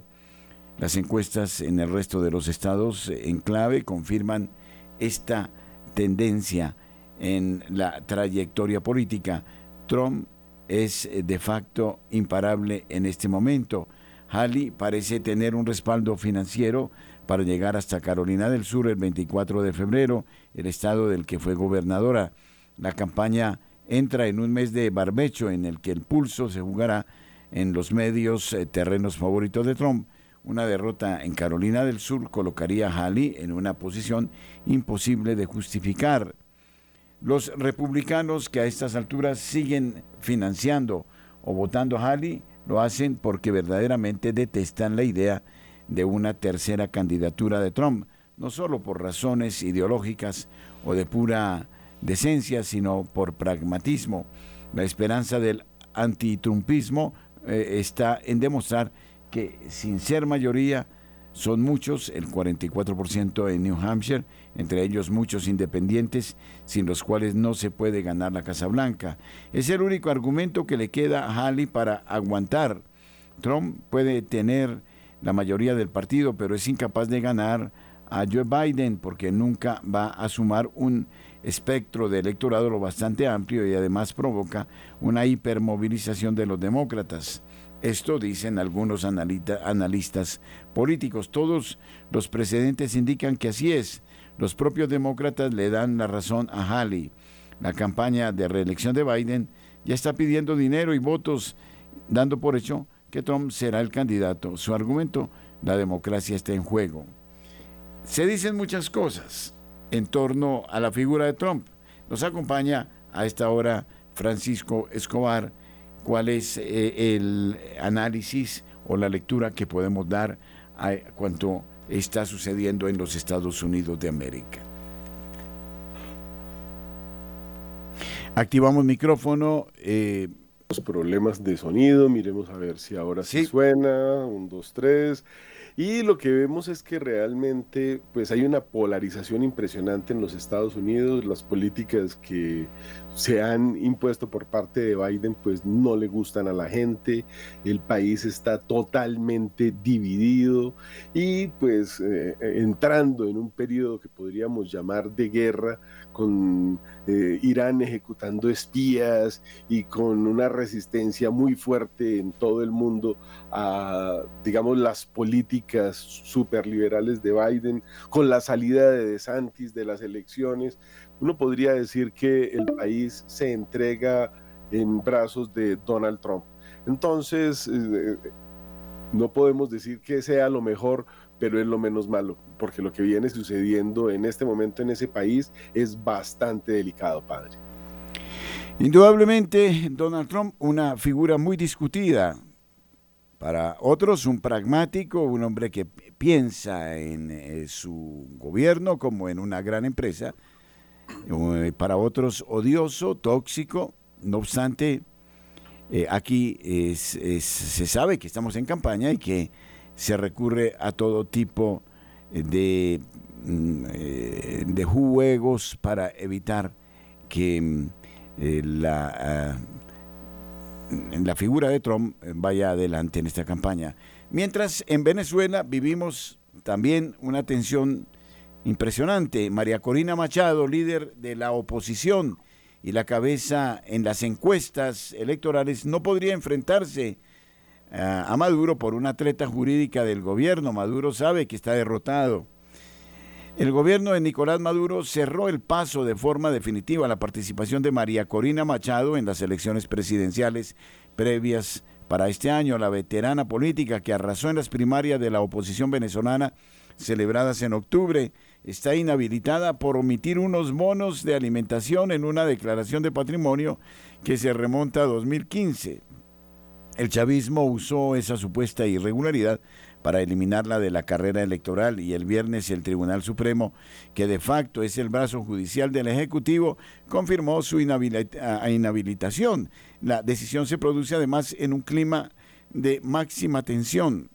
Las encuestas en el resto de los estados eh, en clave confirman esta tendencia en la trayectoria política. Trump es eh, de facto imparable en este momento. Halley parece tener un respaldo financiero para llegar hasta Carolina del Sur el 24 de febrero, el estado del que fue gobernadora. La campaña entra en un mes de barbecho en el que el pulso se jugará en los medios eh, terrenos favoritos de Trump. Una derrota en Carolina del Sur colocaría a Halley en una posición imposible de justificar. Los republicanos que a estas alturas siguen financiando o votando a Halley lo hacen porque verdaderamente detestan la idea de una tercera candidatura de Trump, no solo por razones ideológicas o de pura decencia, sino por pragmatismo. La esperanza del antitrumpismo eh, está en demostrar que sin ser mayoría, son muchos, el 44% en New Hampshire, entre ellos muchos independientes, sin los cuales no se puede ganar la Casa Blanca. Es el único argumento que le queda a Halley para aguantar. Trump puede tener la mayoría del partido, pero es incapaz de ganar a Joe Biden porque nunca va a sumar un espectro de electorado lo bastante amplio y además provoca una hipermovilización de los demócratas. Esto dicen algunos analistas políticos. Todos los precedentes indican que así es. Los propios demócratas le dan la razón a Halley. La campaña de reelección de Biden ya está pidiendo dinero y votos, dando por hecho que Trump será el candidato. Su argumento, la democracia está en juego. Se dicen muchas cosas en torno a la figura de Trump. Nos acompaña a esta hora Francisco Escobar. ¿Cuál es eh, el análisis o la lectura que podemos dar a cuanto está sucediendo en los Estados Unidos de América? Activamos micrófono. Eh, problemas de sonido, miremos a ver si ahora sí, suena, un, dos, tres. Y lo que vemos es que realmente pues hay una polarización impresionante en los Estados Unidos, las políticas que se han impuesto por parte de Biden pues no le gustan a la gente, el país está totalmente dividido y pues eh, entrando en un periodo que podríamos llamar de guerra con eh, Irán ejecutando espías y con una resistencia muy fuerte en todo el mundo a, digamos, las políticas superliberales de Biden, con la salida de DeSantis de las elecciones, uno podría decir que el país se entrega en brazos de Donald Trump. Entonces, eh, no podemos decir que sea lo mejor, pero es lo menos malo, porque lo que viene sucediendo en este momento en ese país es bastante delicado, padre. Indudablemente, Donald Trump, una figura muy discutida. Para otros, un pragmático, un hombre que piensa en eh, su gobierno como en una gran empresa, eh, para otros odioso, tóxico, no obstante, aquí se sabe que estamos en campaña y que se recurre a todo tipo de, mm, de juegos para evitar que mm, la, ah, la figura de Trump vaya adelante en esta campaña. Mientras en Venezuela vivimos también una tensión impresionante. María Corina Machado, líder de la oposición y la cabeza en las encuestas electorales, no podría enfrentarse a, Maduro por una treta jurídica del gobierno. Maduro sabe que está derrotado. El gobierno de Nicolás Maduro cerró el paso de forma definitiva a la participación de María Corina Machado en las elecciones presidenciales previas para este año, la veterana política que arrasó en las primarias de la oposición venezolana celebradas en octubre está inhabilitada por omitir unos bonos de alimentación en una declaración de patrimonio que se remonta a 2015. El chavismo usó esa supuesta irregularidad para eliminarla de la carrera electoral y el viernes el Tribunal Supremo, que de facto es el brazo judicial del Ejecutivo, confirmó su inhabilitación. La decisión se produce además en un clima de máxima tensión.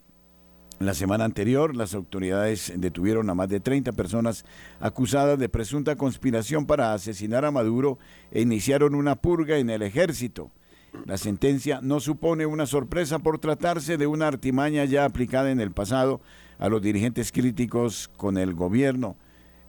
La semana anterior, las autoridades detuvieron a más de 30 personas acusadas de presunta conspiración para asesinar a Maduro e iniciaron una purga en el ejército. La sentencia no supone una sorpresa por tratarse de una artimaña ya aplicada en el pasado a los dirigentes críticos con el gobierno,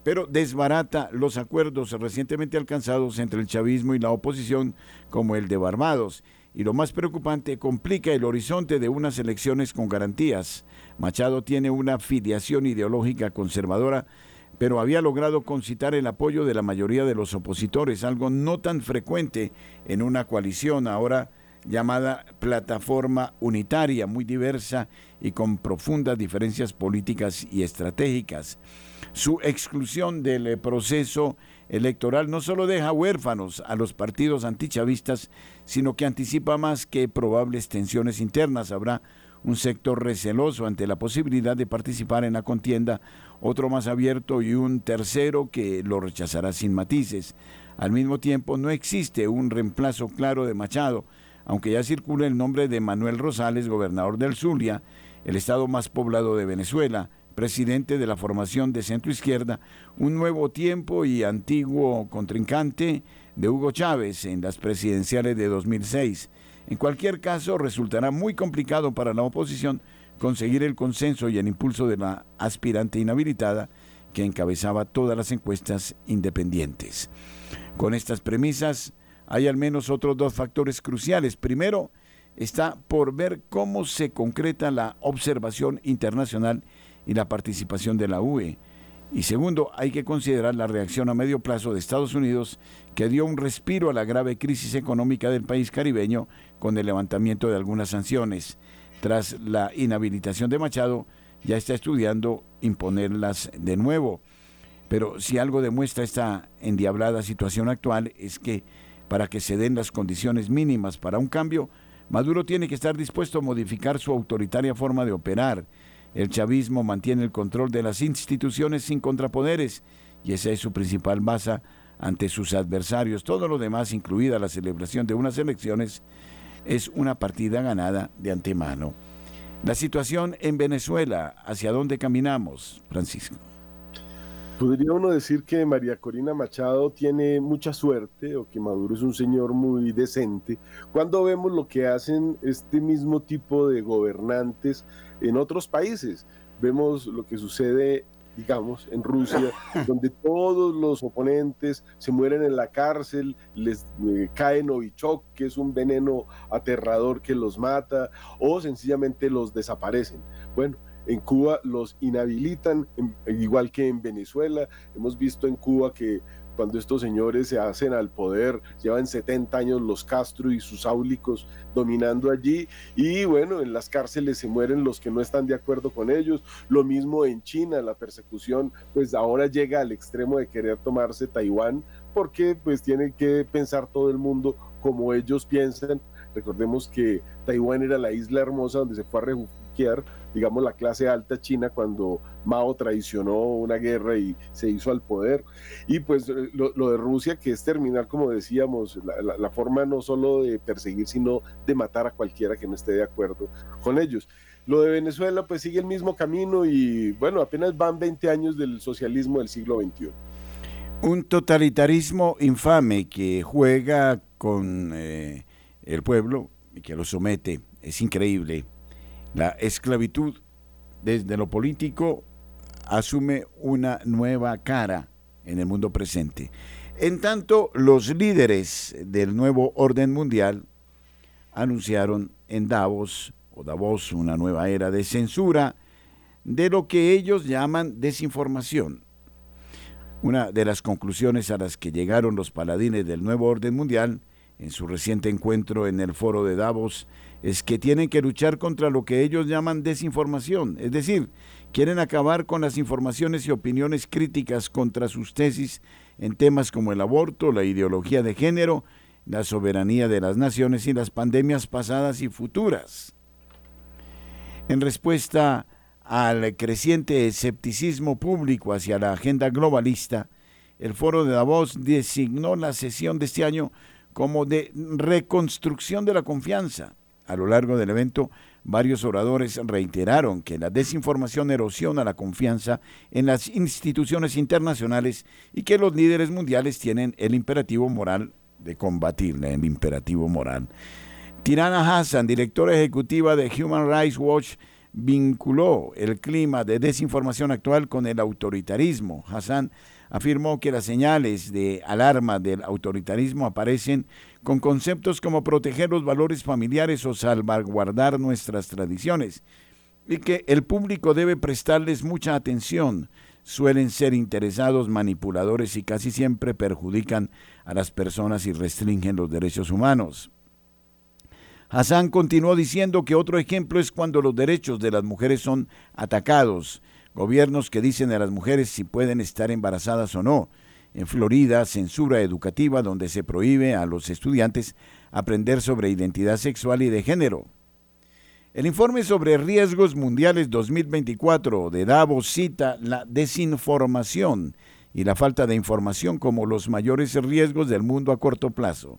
pero desbarata los acuerdos recientemente alcanzados entre el chavismo y la oposición, como el de Barbados, y lo más preocupante, complica el horizonte de unas elecciones con garantías. Machado tiene una filiación ideológica conservadora pero había logrado concitar el apoyo de la mayoría de los opositores, algo no tan frecuente en una coalición ahora llamada plataforma unitaria, muy diversa y con profundas diferencias políticas y estratégicas. Su exclusión del proceso electoral no solo deja huérfanos a los partidos antichavistas, sino que anticipa más que probables tensiones internas. Habrá un sector receloso ante la posibilidad de participar en la contienda, otro más abierto y un tercero que lo rechazará sin matices. Al mismo tiempo, no existe un reemplazo claro de Machado, aunque ya circula el nombre de Manuel Rosales, gobernador del Zulia, el estado más poblado de Venezuela, presidente de la formación de centro izquierda, un nuevo tiempo y antiguo contrincante de Hugo Chávez en las presidenciales de 2006. En cualquier caso, resultará muy complicado para la oposición conseguir el consenso y el impulso de la aspirante inhabilitada que encabezaba todas las encuestas independientes. Con estas premisas, hay al menos otros dos factores cruciales. Primero, está por ver cómo se concreta la observación internacional y la participación de la UE. Y segundo, hay que considerar la reacción a medio plazo de Estados Unidos que dio un respiro a la grave crisis económica del país caribeño con el levantamiento de algunas sanciones. Tras la inhabilitación de Machado, ya está estudiando imponerlas de nuevo. Pero si algo demuestra esta endiablada situación actual es que para que se den las condiciones mínimas para un cambio, Maduro tiene que estar dispuesto a modificar su autoritaria forma de operar el chavismo mantiene el control de las instituciones sin contrapoderes y esa es su principal base ante sus adversarios. Todo lo demás, incluida la celebración de unas elecciones, es una partida ganada de antemano. La situación en Venezuela, ¿hacia dónde caminamos, Francisco? Podría uno decir que María Corina Machado tiene mucha suerte o que Maduro es un señor muy decente cuando vemos lo que hacen este mismo tipo de gobernantes en otros países. Vemos lo que sucede, digamos, en Rusia, donde todos los oponentes se mueren en la cárcel, les eh, cae Novichok, que es un veneno aterrador que los mata, o sencillamente los desaparecen. Bueno, en Cuba los inhabilitan, igual que en Venezuela. Hemos visto en Cuba que cuando estos señores se hacen al poder, llevan 70 años los Castro y sus áulicos dominando allí y bueno, en las cárceles se mueren los que no están de acuerdo con ellos. Lo mismo en China, la persecución pues ahora llega al extremo de querer tomarse Taiwán porque pues tiene que pensar todo el mundo como ellos piensan. Recordemos que Taiwán era la isla hermosa donde se fue a digamos, la clase alta china cuando Mao traicionó una guerra y se hizo al poder. Y pues lo, de Rusia, que es terminar, como decíamos, la, forma no solo de perseguir, sino de matar a cualquiera que no esté de acuerdo con ellos. Lo de Venezuela, pues sigue el mismo camino y bueno, apenas van 20 años del socialismo del siglo XXI. Un totalitarismo infame que juega con eh, el pueblo y que lo somete. Es increíble. La esclavitud desde lo político asume una nueva cara en el mundo presente. En tanto, los líderes del nuevo orden mundial anunciaron en Davos, o Davos, una nueva era de censura de lo que ellos llaman desinformación. Una de las conclusiones a las que llegaron los paladines del nuevo orden mundial en su reciente encuentro en el foro de Davos es que tienen que luchar contra lo que ellos llaman desinformación, es decir, quieren acabar con las informaciones y opiniones críticas contra sus tesis en temas como el aborto, la ideología de género, la soberanía de las naciones y las pandemias pasadas y futuras. En respuesta al creciente escepticismo público hacia la agenda globalista, el foro de Davos designó la sesión de este año como de reconstrucción de la confianza. A lo largo del evento, varios oradores reiteraron que la desinformación erosiona la confianza en las instituciones internacionales y que los líderes mundiales tienen el imperativo moral de combatirla, el imperativo moral. Tirana Hassan, directora ejecutiva de Human Rights Watch, vinculó el clima de desinformación actual con el autoritarismo. Hassan afirmó que las señales de alarma del autoritarismo aparecen con conceptos como proteger los valores familiares o salvaguardar nuestras tradiciones, y que el público debe prestarles mucha atención. Suelen ser interesados, manipuladores y casi siempre perjudican a las personas y restringen los derechos humanos. Hassan continuó diciendo que otro ejemplo es cuando los derechos de las mujeres son atacados, gobiernos que dicen a las mujeres si pueden estar embarazadas o no. En Florida, censura educativa donde se prohíbe a los estudiantes aprender sobre identidad sexual y de género. El informe sobre riesgos mundiales 2024 de Davos cita la desinformación y la falta de información como los mayores riesgos del mundo a corto plazo.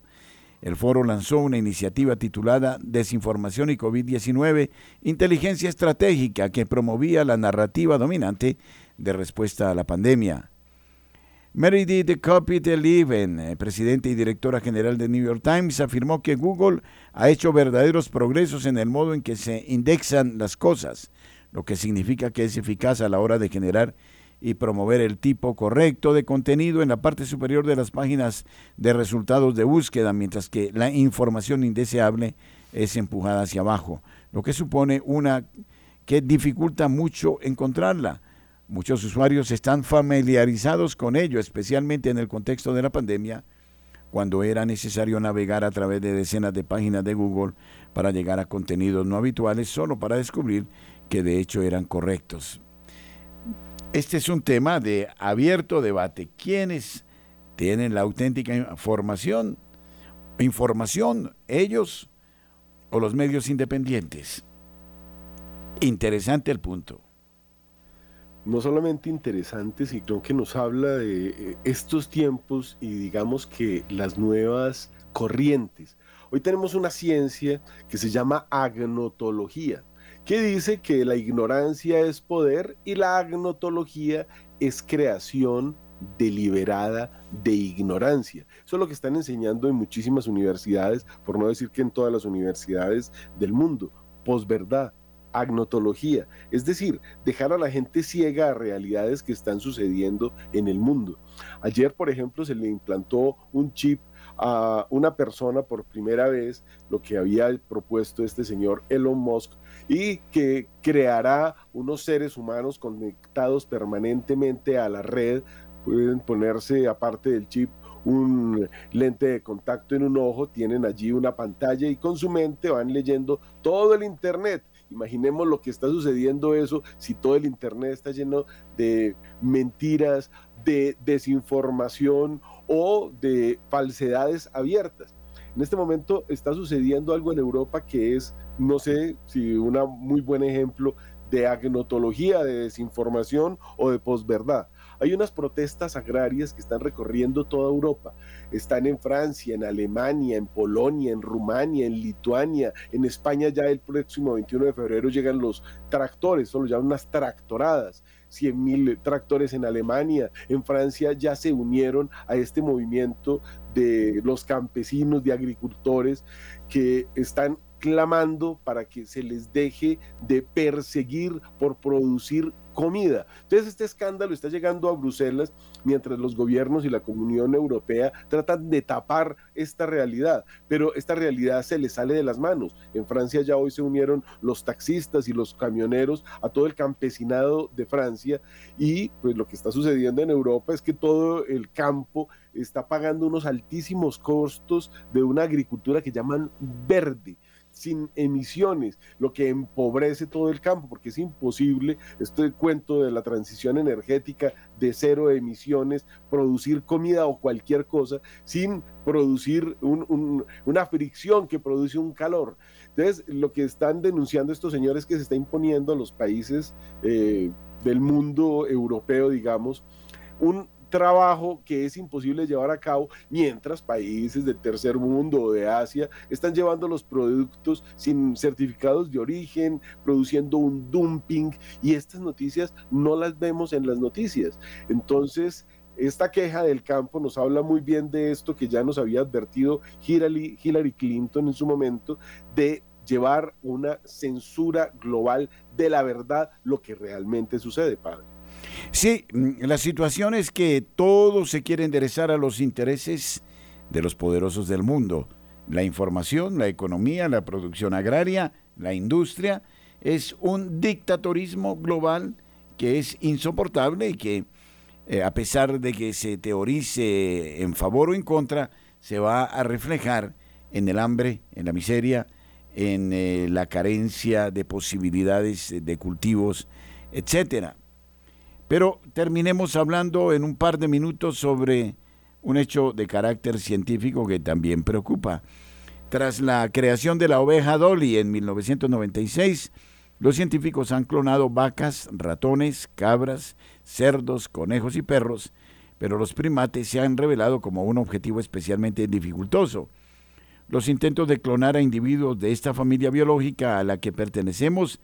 El foro lanzó una iniciativa titulada Desinformación y COVID-19, Inteligencia Estratégica, que promovía la narrativa dominante de respuesta a la pandemia. Meredith Kopit-Leven, eh, presidente y directora general de New York Times, afirmó que Google ha hecho verdaderos progresos en el modo en que se indexan las cosas, lo que significa que es eficaz a la hora de generar y promover el tipo correcto de contenido en la parte superior de las páginas de resultados de búsqueda, mientras que la información indeseable es empujada hacia abajo, lo que supone una que dificulta mucho encontrarla. Muchos usuarios están familiarizados con ello, especialmente en el contexto de la pandemia, cuando era necesario navegar a través de decenas de páginas de Google para llegar a contenidos no habituales solo para descubrir que de hecho eran correctos. Este es un tema de abierto debate. ¿Quiénes tienen la auténtica información? Información, ellos o los medios independientes. Interesante el punto. No solamente interesante, sino que nos habla de eh, estos tiempos y digamos que las nuevas corrientes. Hoy tenemos una ciencia que se llama agnotología que dice que la ignorancia es poder y la agnotología es creación deliberada de ignorancia. Eso es lo que están enseñando en muchísimas universidades, por no decir que en todas las universidades del mundo. Posverdad, agnotología, es decir, dejar a la gente ciega a realidades que están sucediendo en el mundo. Ayer, por ejemplo, se le implantó un chip a una persona por primera vez, lo que había propuesto este señor Elon Musk, y que creará unos seres humanos conectados permanentemente a la red. Pueden ponerse, aparte del chip, un lente de contacto en un ojo, tienen allí una pantalla y con su mente van leyendo todo el Internet. Imaginemos lo que está sucediendo eso si todo el Internet está lleno de mentiras, de desinformación o de falsedades abiertas. En este momento está sucediendo algo en Europa que es no sé si un muy buen ejemplo de agnotología, de desinformación o de posverdad. Hay unas protestas agrarias que están recorriendo toda Europa. Están en Francia, en Alemania, en Polonia, en Rumania, en Lituania, en España ya el próximo 21 de febrero llegan los tractores, solo ya unas tractoradas. 100.000 tractores en Alemania, en Francia ya se unieron a este movimiento de los campesinos, de agricultores que están clamando para que se les deje de perseguir por producir comida. Entonces este escándalo está llegando a Bruselas mientras los gobiernos y la Comunión Europea tratan de tapar esta realidad, pero esta realidad se les sale de las manos. En Francia ya hoy se unieron los taxistas y los camioneros a todo el campesinado de Francia y pues lo que está sucediendo en Europa es que todo el campo está pagando unos altísimos costos de una agricultura que llaman verde sin emisiones, lo que empobrece todo el campo, porque es imposible, este cuento de la transición energética de cero emisiones, producir comida o cualquier cosa sin producir una fricción que produce un calor. Entonces, lo que están denunciando estos señores que se está imponiendo a los países eh, del mundo europeo, digamos, un trabajo que es imposible llevar a cabo mientras países del tercer mundo o de Asia están llevando los productos sin certificados de origen, produciendo un dumping y estas noticias no las vemos en las noticias. Entonces, esta queja del campo nos habla muy bien de esto que ya nos había advertido Hillary, Hillary Clinton en su momento, de llevar una censura global de la verdad, lo que realmente sucede, padre. Sí, mm, la situación es que todo se quiere enderezar a los intereses de los poderosos del mundo. La información, la economía, la producción agraria, la industria, es un dictatorismo global que es insoportable y que, eh, a pesar de que se teorice en favor o en contra, se va a reflejar en el hambre, en la miseria, en eh, la carencia de posibilidades de cultivos, etcétera. Pero terminemos hablando en un par de minutos sobre un hecho de carácter científico que también preocupa. Tras la creación de la oveja Dolly en 1996, los científicos han clonado vacas, ratones, cabras, cerdos, conejos y perros, pero los primates se han revelado como un objetivo especialmente dificultoso. Los intentos de clonar a individuos de esta familia biológica a la que pertenecemos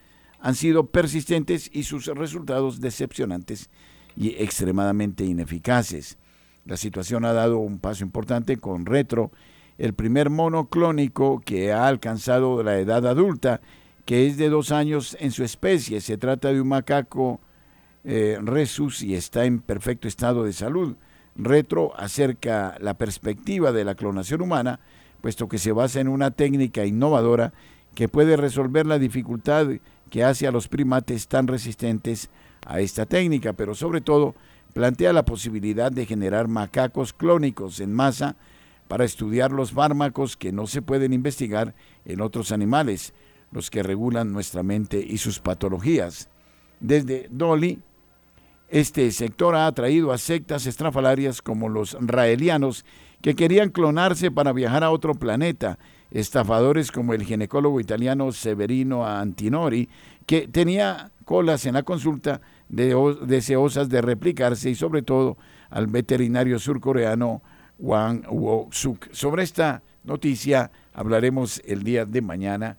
han sido persistentes y sus resultados decepcionantes y extremadamente ineficaces. La situación ha dado un paso importante con Retro, el primer mono clónico que ha alcanzado la edad adulta, que es de dos años en su especie. Se trata de un macaco eh, resus y está en perfecto estado de salud. Retro acerca la perspectiva de la clonación humana, puesto que se basa en una técnica innovadora que puede resolver la dificultad que hace a los primates tan resistentes a esta técnica, pero sobre todo plantea la posibilidad de generar macacos clónicos en masa para estudiar los fármacos que no se pueden investigar en otros animales, los que regulan nuestra mente y sus patologías. Desde Dolly, este sector ha atraído a sectas estrafalarias como los raelianos, que querían clonarse para viajar a otro planeta estafadores como el ginecólogo italiano Severino Antinori, que tenía colas en la consulta deseosas de replicarse y sobre todo al veterinario surcoreano Wang Wo-suk. Sobre esta noticia hablaremos el día de mañana,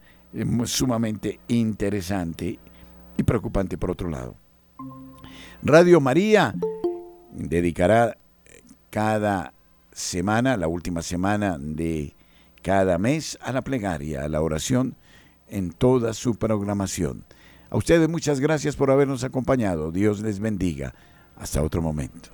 sumamente interesante y preocupante por otro lado. Radio María dedicará cada semana, la última semana de cada mes a la plegaria, a la oración, en toda su programación. A ustedes muchas gracias por habernos acompañado. Dios les bendiga. Hasta otro momento.